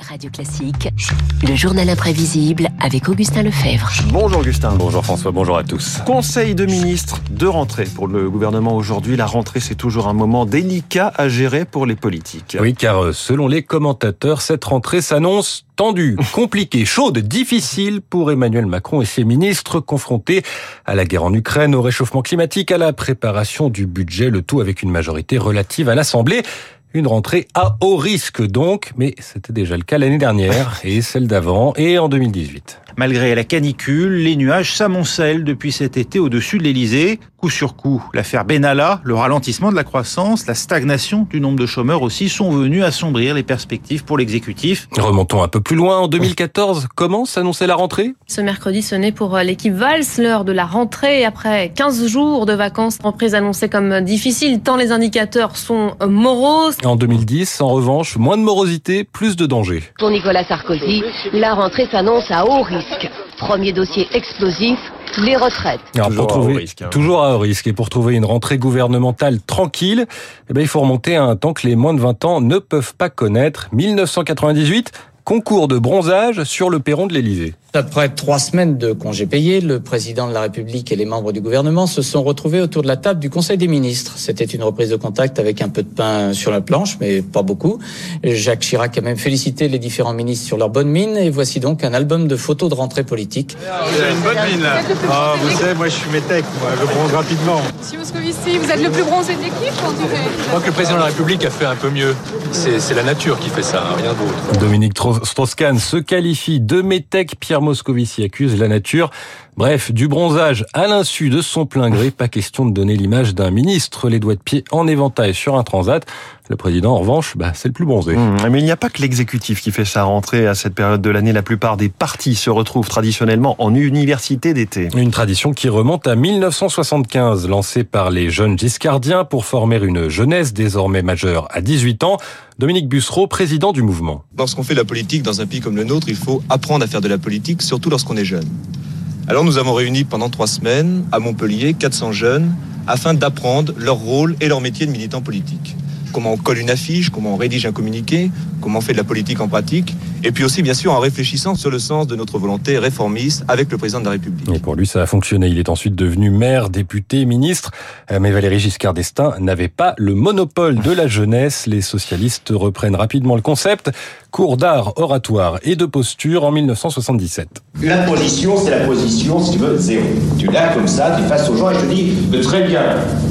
Radio Classique, le journal imprévisible avec Augustin Lefebvre. Bonjour Augustin. Bonjour François, bonjour à tous. Conseil de ministres de rentrée pour le gouvernement aujourd'hui. La rentrée, c'est toujours un moment délicat à gérer pour les politiques. Oui, car euh, selon les commentateurs, cette rentrée s'annonce tendue, compliquée, chaude, difficile pour Emmanuel Macron et ses ministres confrontés à la guerre en Ukraine, au réchauffement climatique, à la préparation du budget, le tout avec une majorité relative à l'Assemblée. Une rentrée à haut risque donc, mais c'était déjà le cas l'année dernière et celle d'avant et en 2018. Malgré la canicule, les nuages s'amoncellent depuis cet été au-dessus de l'Elysée. Coup sur coup, l'affaire Benalla, le ralentissement de la croissance, la stagnation du nombre de chômeurs aussi sont venus assombrir les perspectives pour l'exécutif. Remontons un peu plus loin. En 2014, comment s'annonçait la rentrée? Ce mercredi sonnait pour euh, l'équipe Valls l'heure de la rentrée. Après 15 jours de vacances, reprise annoncée comme difficile tant les indicateurs sont moroses. En 2010, en revanche, moins de morosité, plus de danger. Pour Nicolas Sarkozy, la rentrée s'annonce à haut risque. Premier dossier explosif, les retraites. Alors, Toujours pour à haut trouver, risque, hein. toujours à haut risque. Et pour trouver une rentrée gouvernementale tranquille, eh ben, il faut remonter à un temps que les moins de 20 ans ne peuvent pas connaître. 1998, concours de bronzage sur le perron de l'Élysée. Après trois semaines de congés payés, le président de la République et les membres du gouvernement se sont retrouvés autour de la table du Conseil des ministres. C'était une reprise de contact avec un peu de pain sur la planche, mais pas beaucoup. Jacques Chirac a même félicité les différents ministres sur leur bonne mine. Et voici donc un album de photos de rentrée politique. Vous avez une bonne mine là. Ah, vous savez, moi je suis métèque, moi, je bronze rapidement. Monsieur Moscovici, vous êtes le plus bronzé de l'équipe, on dirait. Je crois que le président de la République a fait un peu mieux. C'est la nature qui fait ça, rien d'autre. Dominique Strauss-Kahn se qualifie de métèque. Pierre Moscovici accuse la nature. Bref, du bronzage à l'insu de son plein gré. Pas question de donner l'image d'un ministre, les doigts de pied en éventail sur un transat. Le président, en revanche, bah, c'est le plus bronzé. Mmh, Mais il n'y a pas que l'exécutif qui fait sa rentrée à cette période de l'année. La plupart des partis se retrouvent traditionnellement en université d'été. Une tradition qui remonte à 1975, lancée par les jeunes giscardiens pour former une jeunesse désormais majeure à 18 ans. Dominique Bussereau, président du mouvement. Lorsqu'on fait de la politique dans un pays comme le nôtre, il faut apprendre à faire de la politique, surtout lorsqu'on est jeune. Alors nous avons réuni pendant trois semaines à Montpellier 400 jeunes afin d'apprendre leur rôle et leur métier de militant politique. Comment on colle une affiche, comment on rédige un communiqué, comment on fait de la politique en pratique, et puis aussi bien sûr en réfléchissant sur le sens de notre volonté réformiste avec le président de la République. Et pour lui, ça a fonctionné. Il est ensuite devenu maire, député, ministre. Euh, Mais Valéry Giscard d'Estaing n'avait pas le monopole de la jeunesse. Les socialistes reprennent rapidement le concept. Cours d'art, oratoire et de posture en 1977. La position, c'est la position, si tu veux, zéro. Tu l'as comme ça, tu es face aux gens et je te dis, euh, très bien,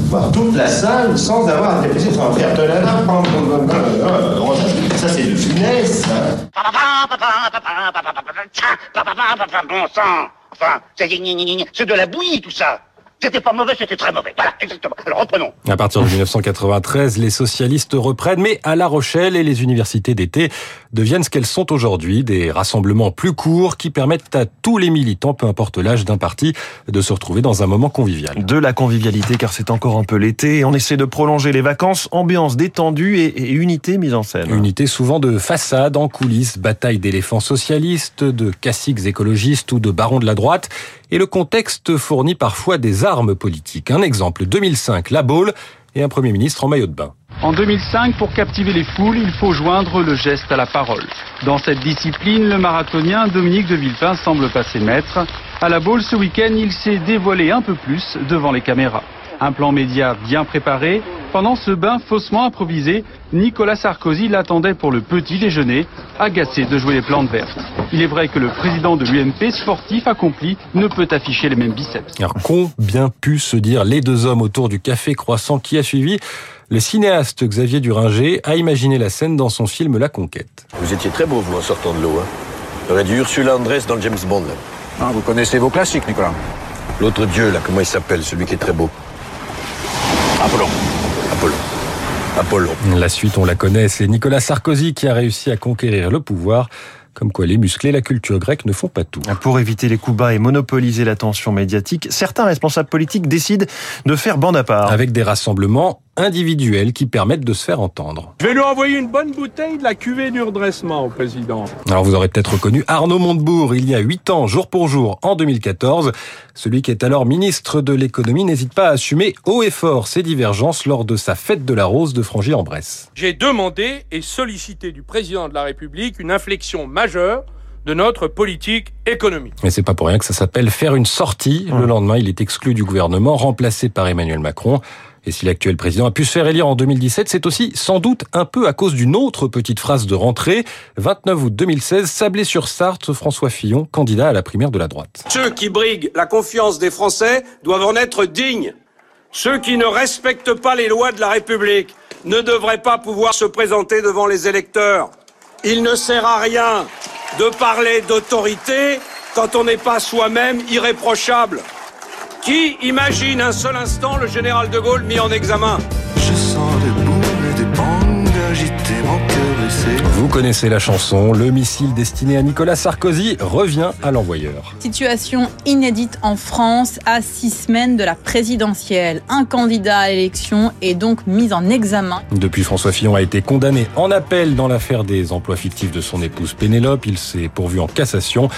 voir toute la salle sans avoir à te faire ça c'est funeste. hein. Bon sang Enfin, c'est de la bouillie tout ça C'était pas mauvais, c'était très mauvais. Voilà, exactement. Alors reprenons. À partir de 1993, les socialistes reprennent, mais à La Rochelle et les universités d'été deviennent ce qu'elles sont aujourd'hui, des rassemblements plus courts qui permettent à tous les militants, peu importe l'âge d'un parti, de se retrouver dans un moment convivial. De la convivialité, car c'est encore un peu l'été, et on essaie de prolonger les vacances, ambiance détendue et, et unité mise en scène. Unité souvent de façade, en coulisses, bataille d'éléphants socialistes, de caciques écologistes ou de barons de la droite, et le contexte fournit parfois des armes politiques. Un exemple, 2005, la Baule et un Premier ministre en maillot de bain. En 2005, pour captiver les foules, il faut joindre le geste à la parole. Dans cette discipline, le marathonien Dominique de Villepin semble passer maître. À la Baule, ce week-end, il s'est dévoilé un peu plus devant les caméras. Un plan média bien préparé. Pendant ce bain faussement improvisé, Nicolas Sarkozy l'attendait pour le petit déjeuner, agacé de jouer les plantes vertes. Il est vrai que le président de l'UMP, sportif accompli, ne peut afficher les mêmes biceps. Alors qu'ont bien pu se dire les deux hommes autour du café croissant qui a suivi? Le cinéaste Xavier Duringer a imaginé la scène dans son film La Conquête. Vous étiez très beau, vous, en sortant de l'eau. Hein. Il aurait dû Ursula Andress dans le James Bond. Là. Ah, vous connaissez vos classiques, Nicolas L'autre dieu, là, comment il s'appelle, celui qui est très beau? Apollon. La suite, on la connaît, c'est Nicolas Sarkozy qui a réussi à conquérir le pouvoir. Comme quoi les musclés, la culture grecque ne font pas tout. Pour éviter les coups bas et monopoliser l'attention médiatique, certains responsables politiques décident de faire bande à part. Avec des rassemblements individuelles qui permettent de se faire entendre. Je vais lui envoyer une bonne bouteille de la cuvée du redressement au président. Alors vous aurez peut-être reconnu Arnaud Montebourg il y a 8 ans, jour pour jour, en 2014. Celui qui est alors ministre de l'économie n'hésite pas à assumer haut et fort ses divergences lors de sa fête de la rose de Frangy-en-Bresse. J'ai demandé et sollicité du président de la République une inflexion majeure de notre politique économique. Mais c'est pas pour rien que ça s'appelle faire une sortie. Le lendemain, il est exclu du gouvernement, remplacé par Emmanuel Macron. Et si l'actuel président a pu se faire élire en 2017, c'est aussi sans doute un peu à cause d'une autre petite phrase de rentrée. 29 août 2016, Sablé-sur-Sarthe, François Fillon, candidat à la primaire de la droite. Ceux qui briguent la confiance des Français doivent en être dignes. Ceux qui ne respectent pas les lois de la République ne devraient pas pouvoir se présenter devant les électeurs. Il ne sert à rien de parler d'autorité quand on n'est pas soi-même irréprochable. Qui imagine un seul instant le général de Gaulle mis en examen Je sens des boules et des bangs agiter mon cœur blessé. Vous connaissez la chanson, le missile destiné à Nicolas Sarkozy revient à l'envoyeur. Situation inédite en France à six semaines de la présidentielle. Un candidat à l'élection est donc mis en examen. Depuis, François Fillon a été condamné en appel dans l'affaire des emplois fictifs de son épouse Pénélope. Il s'est pourvu en cassation.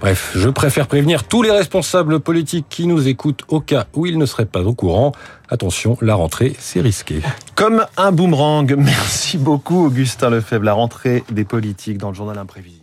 Bref, je préfère prévenir tous les responsables politiques qui nous écoutent au cas où ils ne seraient pas au courant. Attention, la rentrée, c'est risqué. Comme un boomerang. Merci beaucoup, Augustin Lefebvre. La rentrée des politiques dans le journal imprévisible.